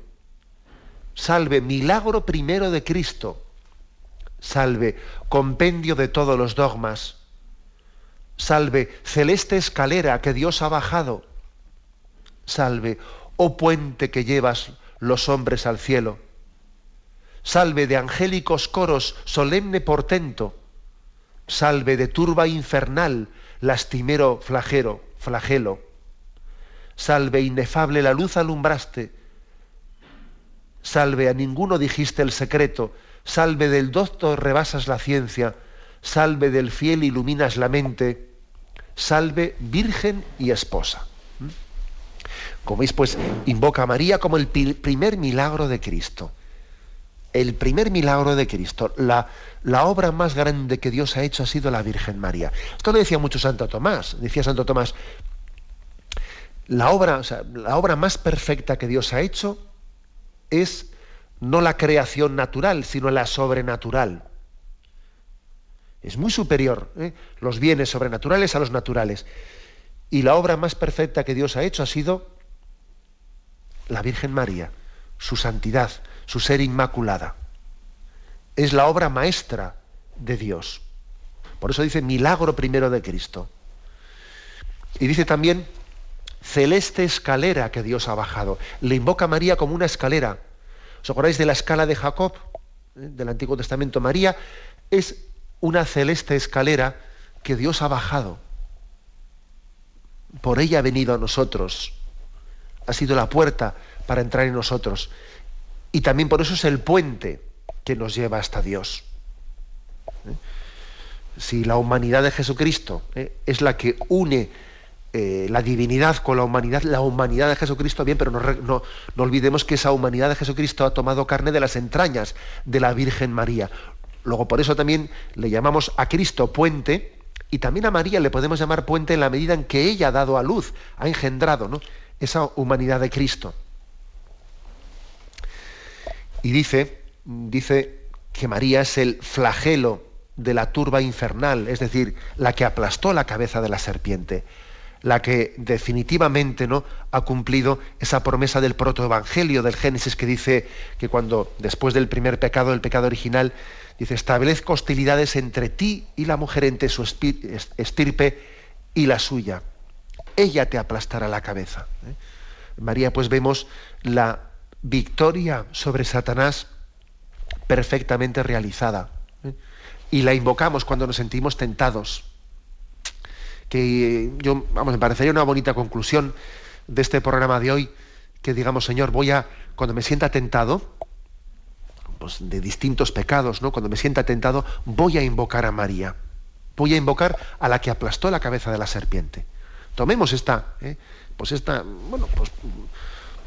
salve milagro primero de Cristo, salve compendio de todos los dogmas, salve celeste escalera que Dios ha bajado, salve, oh puente que llevas los hombres al cielo, salve de angélicos coros solemne portento, salve de turba infernal lastimero flagero, flagelo Salve inefable la luz alumbraste. Salve a ninguno dijiste el secreto. Salve del doctor rebasas la ciencia. Salve del fiel iluminas la mente. Salve virgen y esposa. ¿Mm? Como veis, pues invoca a María como el primer milagro de Cristo. El primer milagro de Cristo, la, la obra más grande que Dios ha hecho ha sido la Virgen María. Esto lo decía mucho Santo Tomás. Decía Santo Tomás, la obra, la obra más perfecta que Dios ha hecho es no la creación natural, sino la sobrenatural. Es muy superior ¿eh? los bienes sobrenaturales a los naturales. Y la obra más perfecta que Dios ha hecho ha sido la Virgen María, su santidad, su ser inmaculada. Es la obra maestra de Dios. Por eso dice milagro primero de Cristo. Y dice también celeste escalera que Dios ha bajado. Le invoca a María como una escalera. ¿Os acordáis de la escala de Jacob, eh, del Antiguo Testamento? María es una celeste escalera que Dios ha bajado. Por ella ha venido a nosotros. Ha sido la puerta para entrar en nosotros. Y también por eso es el puente que nos lleva hasta Dios. ¿Eh? Si la humanidad de Jesucristo ¿eh? es la que une eh, la divinidad con la humanidad, la humanidad de Jesucristo, bien, pero no, no, olvidemos que esa humanidad de Jesucristo ha tomado carne de las entrañas de la Virgen María. Luego, por eso también le llamamos a Cristo puente y también a María le podemos llamar puente en la medida en que ella ha dado a luz, ha engendrado ¿no? esa humanidad de Cristo. Y dice, dice que María es el flagelo de la turba infernal, es decir, la que aplastó la cabeza de la serpiente la que definitivamente ¿no? ha cumplido esa promesa del protoevangelio del Génesis que dice que cuando después del primer pecado, el pecado original, dice, establezco hostilidades entre ti y la mujer, entre su estirpe y la suya. Ella te aplastará la cabeza. ¿eh? María, pues vemos la victoria sobre Satanás perfectamente realizada. ¿eh? Y la invocamos cuando nos sentimos tentados que yo, vamos, me parecería una bonita conclusión de este programa de hoy, que digamos, Señor, voy a, cuando me sienta tentado, pues, de distintos pecados, ¿no? Cuando me sienta tentado, voy a invocar a María. Voy a invocar a la que aplastó la cabeza de la serpiente. Tomemos esta, ¿eh? pues esta, bueno, pues,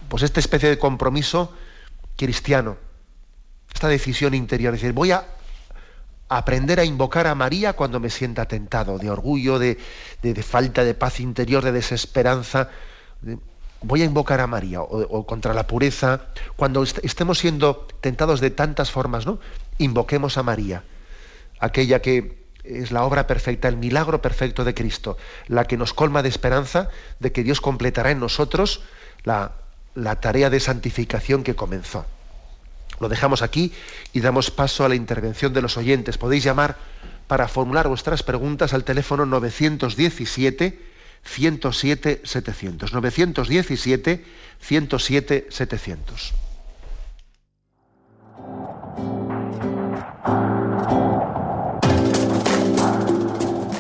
pues esta especie de compromiso cristiano, esta decisión interior, es decir, voy a aprender a invocar a María cuando me sienta tentado, de orgullo, de, falta de paz interior, de desesperanza. voy a invocar a María, o, contra la pureza. Cuando estemos siendo tentados de tantas formas, ¿no? Invoquemos a María, aquella que es la obra perfecta, el milagro perfecto de Cristo, la que nos colma de esperanza de que Dios completará en nosotros la, la tarea de santificación que comenzó. Lo dejamos aquí y damos paso a la intervención de los oyentes. Podéis llamar para formular vuestras preguntas al teléfono 917 107 700. 917 107 700.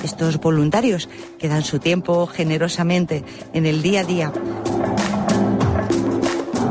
Estos voluntarios que dan su tiempo generosamente en el día a día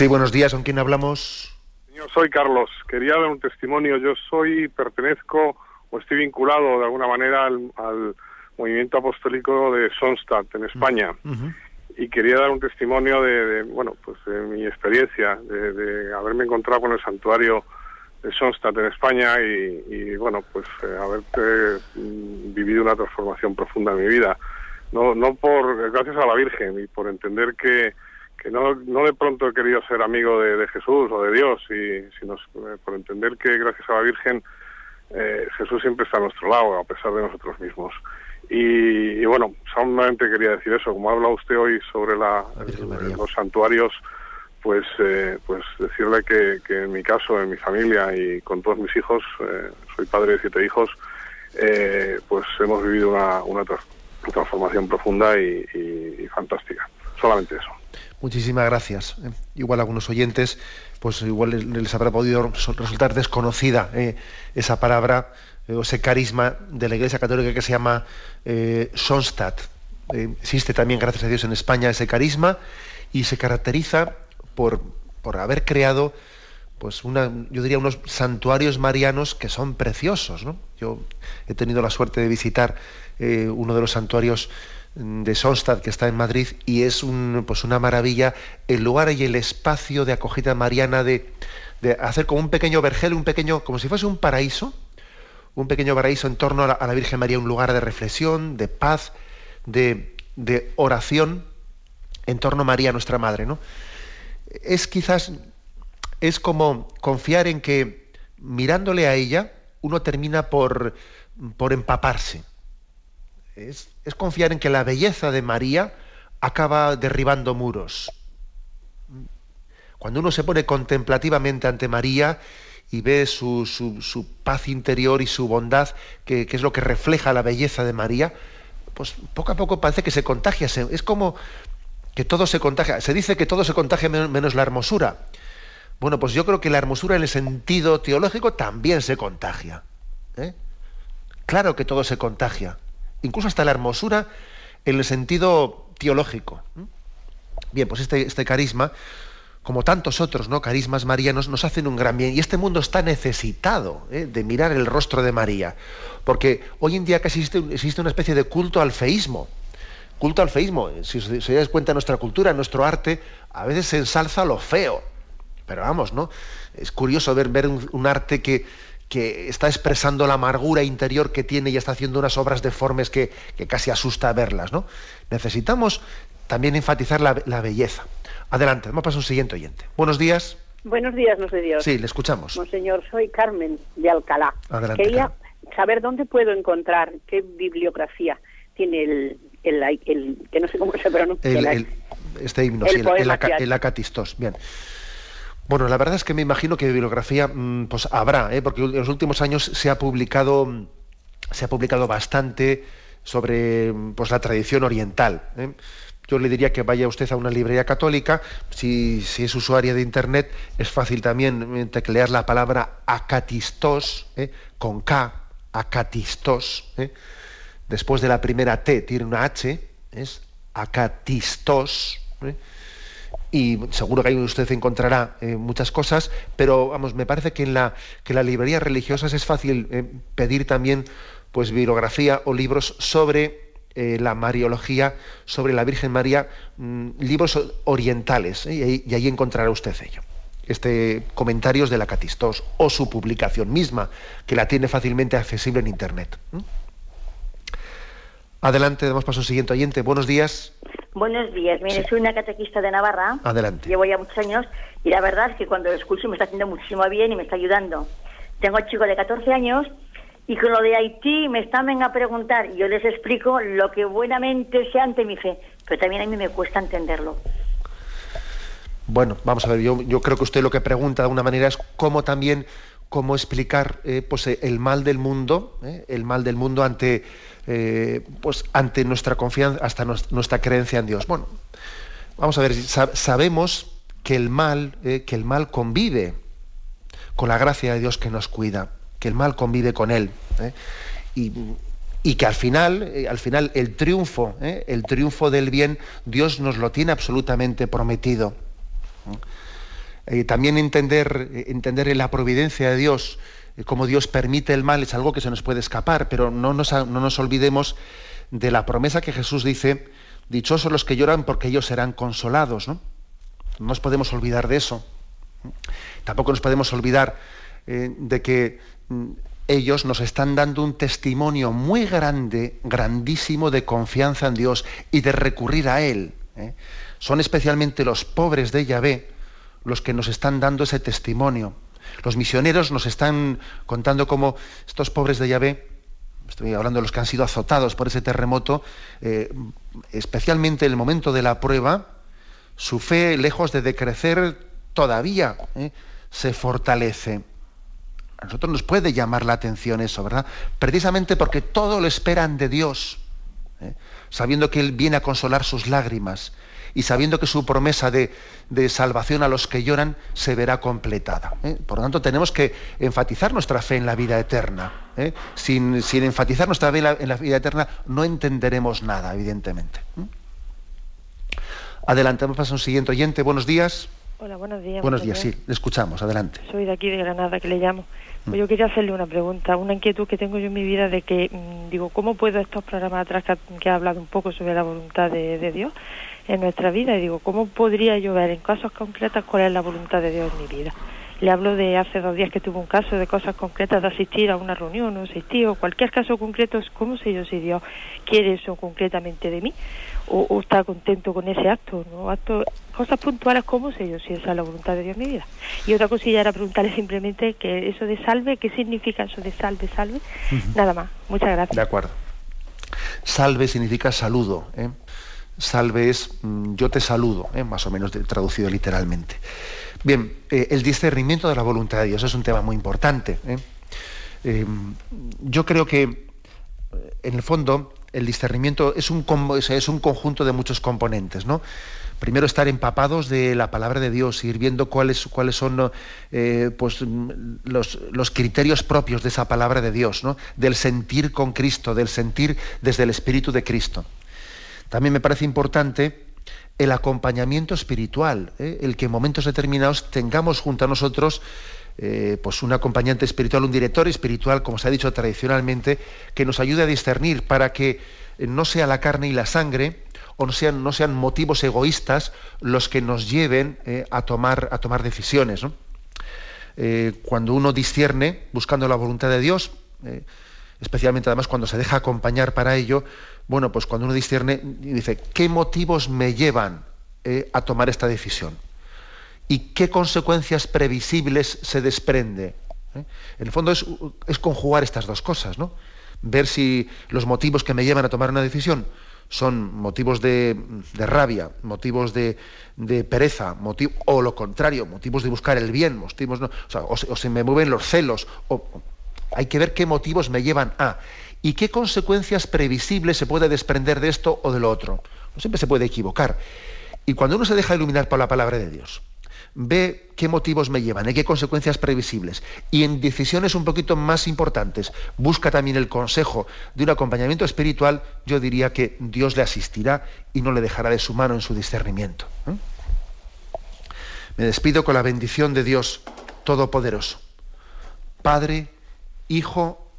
Sí, buenos días. ¿Con quién hablamos? Yo soy Carlos. Quería dar un testimonio. Yo soy, pertenezco o estoy vinculado de alguna manera al, movimiento apostólico de Sonstadt en España. Y quería dar un testimonio de, bueno, pues de mi experiencia, de, haberme encontrado con el santuario de Sonstadt en España y, bueno, pues eh, haber eh, vivido una transformación profunda en mi vida. No, no por, gracias a la Virgen y por entender que, que no, no de pronto he querido ser amigo de, Jesús o de Dios, y, sino eh, por entender que gracias a la Virgen eh, Jesús siempre está a nuestro lado, a pesar de nosotros mismos. Y, bueno, solamente quería decir eso, como habla usted hoy sobre la, los santuarios, pues eh, pues decirle que, que, en mi caso, en mi familia y con todos mis hijos, soy padre de siete hijos, pues hemos vivido una, una transformación profunda y fantástica. Solamente eso. Muchísimas gracias. Eh, igual algunos oyentes, pues igual les, habrá podido resultar desconocida eh, esa palabra eh, o ese carisma de la Iglesia Católica que se llama Sonstadt. existe también, gracias a Dios, en España ese carisma y se caracteriza por, por haber creado pues una, yo diría unos santuarios marianos que son preciosos. ¿no? Yo he tenido la suerte de visitar uno de los santuarios de Sonstad, que está en Madrid, y es un, pues una maravilla el lugar y el espacio de acogida mariana de, hacer como un pequeño vergel, un pequeño, como si fuese un paraíso, un pequeño paraíso en torno a la, Virgen María, un lugar de reflexión, de paz, de, de, oración en torno a María, nuestra Madre. ¿no? Es quizás, es como confiar en que mirándole a ella, uno termina por, por empaparse es, confiar en que la belleza de María acaba derribando muros. Cuando uno se pone contemplativamente ante María y ve su, paz interior y su bondad, que, es lo que refleja la belleza de María, pues poco a poco parece que se contagia. es como que todo se contagia. Se dice que todo se contagia menos la hermosura. Bueno, pues yo creo que la hermosura en el sentido teológico también se contagia. ¿eh? Claro que todo se contagia, incluso hasta la hermosura en el sentido teológico. Bien, pues este, este carisma, como tantos otros ¿no? carismas marianos, nos hacen un gran bien. Y este mundo está necesitado ¿eh? de mirar el rostro de María. Porque hoy en día casi existe, una especie de culto al feísmo. Culto al feísmo. Si os, dais cuenta, nuestra cultura, nuestro arte, a veces se ensalza lo feo. Pero vamos, ¿no? Es curioso ver un, arte que, que está expresando la amargura interior que tiene y está haciendo unas obras deformes que, que casi asusta verlas, ¿no? Necesitamos también enfatizar la, belleza. Adelante, vamos a pasar a un siguiente oyente. Buenos días. Buenos días, no sé Dios. Sí, le escuchamos. Monseñor, soy Carmen de Alcalá. Adelante, Quería saber dónde puedo encontrar, qué bibliografía tiene el, el, que no sé cómo se pronuncia. El, este himno, sí, el, el, acatistos. Bien. Bueno, la verdad es que me imagino que bibliografía mm, pues habrá, ¿eh? porque en los últimos años se ha publicado, se ha publicado bastante sobre pues, la tradición oriental. ¿eh? yo le diría que vaya usted a una librería católica. Si, es usuaria de Internet, es fácil también teclear la palabra acatistos, ¿eh? con K, acatistos. ¿eh? Después de la primera T tiene una H, es acatistos. Y seguro que ahí usted encontrará muchas cosas, pero vamos, me parece que en la, que las librerías religiosas es fácil pedir también pues bibliografía o libros sobre eh, la Mariología sobre la Virgen María, mm, libros orientales, ¿eh? y, ahí, encontrará usted ello. Este comentarios de la Catistos o su publicación misma, que la tiene fácilmente accesible en Internet. Adelante, damos paso al siguiente oyente. Buenos días. Buenos días. Mire, soy una catequista de Navarra. Adelante. Llevo ya muchos años y la verdad es que cuando lo escucho me está haciendo muchísimo bien y me está ayudando. Tengo un chico de 14 años y con lo de Haití me están a preguntar y yo les explico lo que buenamente sea ante mi fe, pero también a mí me cuesta entenderlo. Bueno, vamos a ver, yo, yo creo que usted lo que pregunta de alguna manera es cómo también, cómo explicar eh, pues, eh, el mal del mundo, eh, el mal del mundo ante, pues, ante nuestra confianza, hasta nuestra creencia en Dios. Bueno, vamos a ver, sabemos que el mal, que el mal convive con la gracia de Dios que nos cuida que el mal convive con él. ¿eh? Y, que al final, al final el triunfo, el triunfo del bien, Dios nos lo tiene absolutamente prometido. También entender, entender la providencia de Dios, cómo Dios permite el mal, es algo que se nos puede escapar, pero no nos, no nos olvidemos de la promesa que Jesús dice, dichosos los que lloran porque ellos serán consolados. ¿no? no nos podemos olvidar de eso. Tampoco nos podemos olvidar de que Mm, ellos nos están dando un testimonio muy grande, grandísimo de confianza en Dios y de recurrir a Él. ¿eh? Son especialmente los pobres de Yahvé los que nos están dando ese testimonio. Los misioneros nos están contando cómo estos pobres de Yahvé, estoy hablando de los que han sido azotados por ese terremoto, eh, especialmente en el momento de la prueba, su fe, lejos de decrecer, todavía ¿eh? se fortalece. A nosotros nos puede llamar la atención eso, ¿verdad? Precisamente porque todo lo esperan de Dios, ¿eh? sabiendo que Él viene a consolar sus lágrimas y sabiendo que su promesa de, salvación a los que lloran se verá completada. ¿eh? Por lo tanto, tenemos que enfatizar nuestra fe en la vida eterna. ¿eh? Sin, enfatizar nuestra fe en la, vida eterna, no entenderemos nada, evidentemente. Adelante, vamos a pasar a un siguiente oyente. Buenos días. Hola, buenos días. Buenos días, sí, le escuchamos, adelante. Soy de aquí, de Granada, que le llamo. Pues yo quería hacerle una pregunta, una inquietud que tengo yo en mi vida de que, mm, digo, ¿cómo puedo estos programas atrás que, ha hablado un poco sobre la voluntad de, Dios en nuestra vida? Y digo, ¿cómo podría yo ver en casos concretos cuál es la voluntad de Dios en mi vida? Le hablo de hace dos días que tuve un caso de cosas concretas, de asistir a una reunión o asistir, o cualquier caso concreto, ¿cómo sé yo si Dios quiere eso concretamente de mí? O, está contento con ese acto, ¿no? Acto, cosas puntuales, ¿cómo sé yo si esa es la voluntad de Dios en mi vida? Y otra cosilla era preguntarle simplemente que eso de salve, ¿qué significa eso de salve, salve? Nada más. Muchas gracias. De acuerdo. Salve significa saludo. ¿eh? Salve es mm, yo te saludo, ¿eh? más o menos traducido literalmente. Bien, eh, el discernimiento de la voluntad de Dios es un tema muy importante. ¿eh? Yo creo que, en el fondo, el discernimiento es un, conjunto de muchos componentes, ¿no? Primero estar empapados de la palabra de Dios, ir viendo cuáles, son pues, los, los, criterios propios de esa palabra de Dios, ¿no? del sentir con Cristo, del sentir desde el Espíritu de Cristo. También me parece importante el acompañamiento espiritual, ¿eh? el que en momentos determinados tengamos junto a nosotros eh, pues un acompañante espiritual, un director espiritual, como se ha dicho tradicionalmente, que nos ayude a discernir para que no sea la carne y la sangre, o no sean, motivos egoístas los que nos lleven eh, a, tomar, a tomar decisiones. cuando uno discierne, buscando la voluntad de Dios, especialmente además cuando se deja acompañar para ello, bueno, pues cuando uno discierne y dice, ¿qué motivos me llevan eh, a tomar esta decisión? ¿Y qué consecuencias previsibles se desprende? ¿Eh? En el fondo es, conjugar estas dos cosas, ¿no? Ver si los motivos que me llevan a tomar una decisión son motivos de, rabia, motivos de, pereza, o lo contrario, motivos de buscar el bien, motivos o, o, se me mueven los celos, o, hay que ver qué motivos me llevan a y qué consecuencias previsibles se puede desprender de esto o de lo otro. No siempre se puede equivocar. Y cuando uno se deja iluminar por la palabra de Dios, ve qué motivos me llevan y qué consecuencias previsibles. Y en decisiones un poquito más importantes, busca también el consejo de un acompañamiento espiritual, yo diría que Dios le asistirá y no le dejará de su mano en su discernimiento. ¿eh? Me despido con la bendición de Dios Todopoderoso. Padre, Hijo